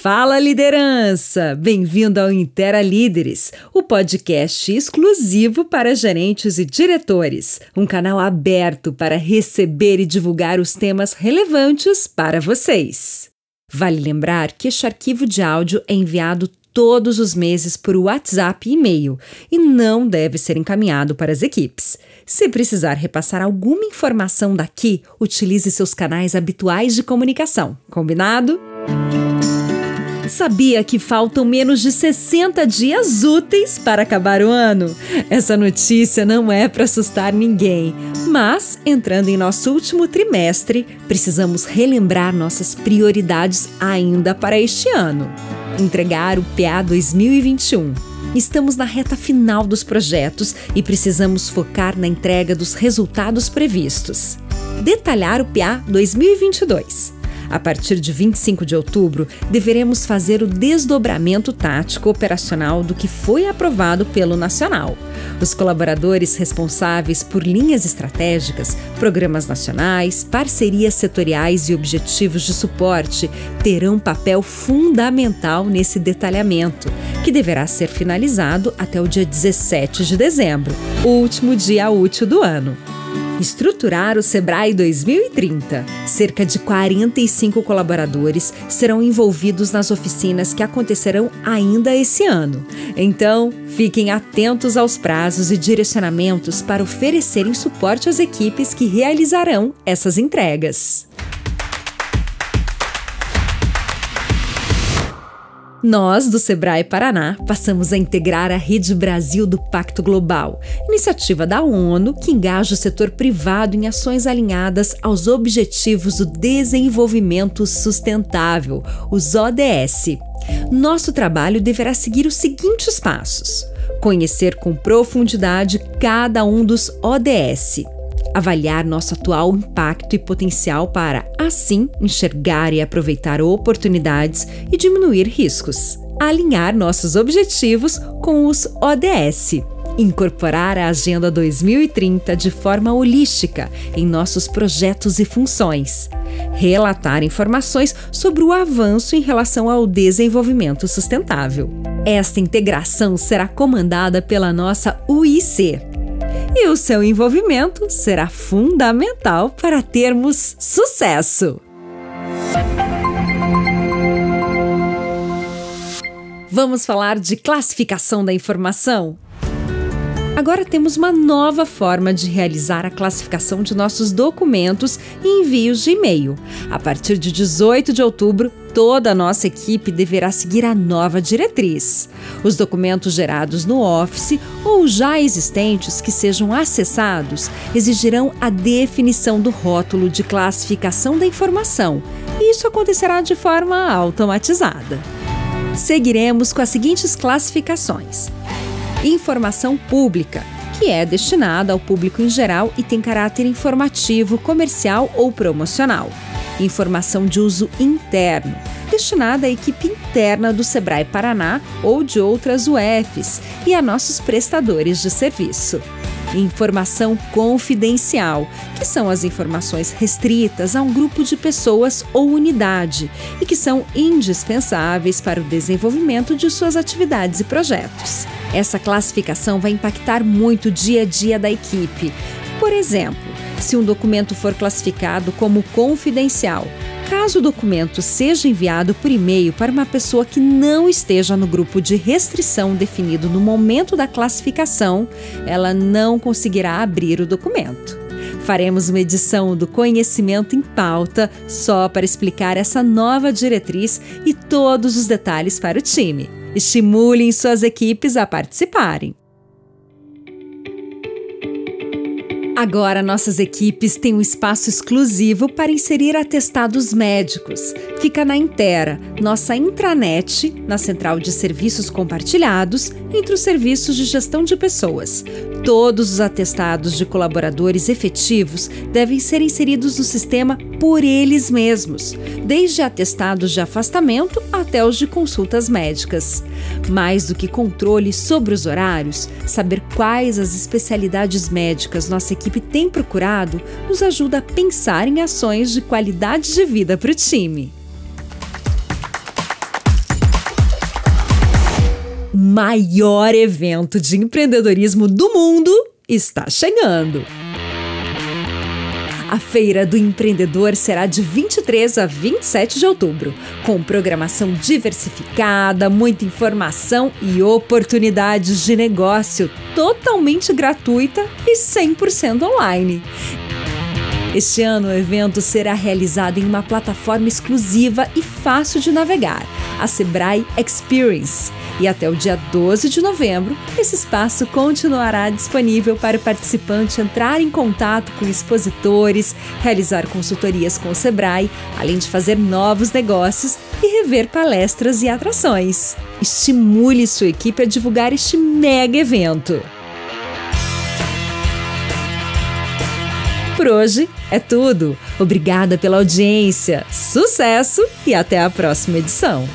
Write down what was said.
Fala liderança! Bem-vindo ao Intera Líderes, o podcast exclusivo para gerentes e diretores, um canal aberto para receber e divulgar os temas relevantes para vocês. Vale lembrar que este arquivo de áudio é enviado todos os meses por WhatsApp e e-mail e não deve ser encaminhado para as equipes. Se precisar repassar alguma informação daqui, utilize seus canais habituais de comunicação. Combinado? Sabia que faltam menos de 60 dias úteis para acabar o ano? Essa notícia não é para assustar ninguém, mas entrando em nosso último trimestre, precisamos relembrar nossas prioridades ainda para este ano. Entregar o PA 2021. Estamos na reta final dos projetos e precisamos focar na entrega dos resultados previstos. Detalhar o PA 2022 a partir de 25 de outubro, deveremos fazer o desdobramento tático operacional do que foi aprovado pelo Nacional. Os colaboradores responsáveis por linhas estratégicas, programas nacionais, parcerias setoriais e objetivos de suporte terão papel fundamental nesse detalhamento, que deverá ser finalizado até o dia 17 de dezembro, o último dia útil do ano. Estruturar o Sebrae 2030. Cerca de 45 colaboradores serão envolvidos nas oficinas que acontecerão ainda esse ano. Então, fiquem atentos aos prazos e direcionamentos para oferecerem suporte às equipes que realizarão essas entregas. Nós, do Sebrae Paraná, passamos a integrar a Rede Brasil do Pacto Global, iniciativa da ONU que engaja o setor privado em ações alinhadas aos Objetivos do Desenvolvimento Sustentável, os ODS. Nosso trabalho deverá seguir os seguintes passos: conhecer com profundidade cada um dos ODS avaliar nosso atual impacto e potencial para, assim, enxergar e aproveitar oportunidades e diminuir riscos, alinhar nossos objetivos com os ODS. Incorporar a Agenda 2030 de forma holística em nossos projetos e funções. Relatar informações sobre o avanço em relação ao desenvolvimento sustentável. Esta integração será comandada pela nossa UIC, e o seu envolvimento será fundamental para termos sucesso. Vamos falar de classificação da informação? Agora temos uma nova forma de realizar a classificação de nossos documentos e envios de e-mail. A partir de 18 de outubro, toda a nossa equipe deverá seguir a nova diretriz. Os documentos gerados no Office ou já existentes que sejam acessados exigirão a definição do rótulo de classificação da informação. Isso acontecerá de forma automatizada. Seguiremos com as seguintes classificações informação pública, que é destinada ao público em geral e tem caráter informativo, comercial ou promocional. Informação de uso interno, destinada à equipe interna do Sebrae Paraná ou de outras UFs e a nossos prestadores de serviço informação confidencial, que são as informações restritas a um grupo de pessoas ou unidade e que são indispensáveis para o desenvolvimento de suas atividades e projetos. Essa classificação vai impactar muito o dia a dia da equipe. Por exemplo, se um documento for classificado como confidencial, Caso o documento seja enviado por e-mail para uma pessoa que não esteja no grupo de restrição definido no momento da classificação, ela não conseguirá abrir o documento. Faremos uma edição do Conhecimento em Pauta só para explicar essa nova diretriz e todos os detalhes para o time. Estimulem suas equipes a participarem. Agora, nossas equipes têm um espaço exclusivo para inserir atestados médicos. Fica na Intera, nossa intranet, na central de serviços compartilhados, entre os serviços de gestão de pessoas. Todos os atestados de colaboradores efetivos devem ser inseridos no sistema por eles mesmos, desde atestados de afastamento até os de consultas médicas. Mais do que controle sobre os horários, saber quais as especialidades médicas nossa equipe equipe tem procurado nos ajuda a pensar em ações de qualidade de vida para o time. O maior evento de empreendedorismo do mundo está chegando! A Feira do Empreendedor será de 23 a 27 de outubro, com programação diversificada, muita informação e oportunidades de negócio totalmente gratuita e 100% online. Este ano, o evento será realizado em uma plataforma exclusiva e fácil de navegar, a Sebrae Experience. E até o dia 12 de novembro, esse espaço continuará disponível para o participante entrar em contato com expositores, realizar consultorias com o Sebrae, além de fazer novos negócios e rever palestras e atrações. Estimule sua equipe a divulgar este mega evento. Por hoje é tudo. Obrigada pela audiência, sucesso e até a próxima edição.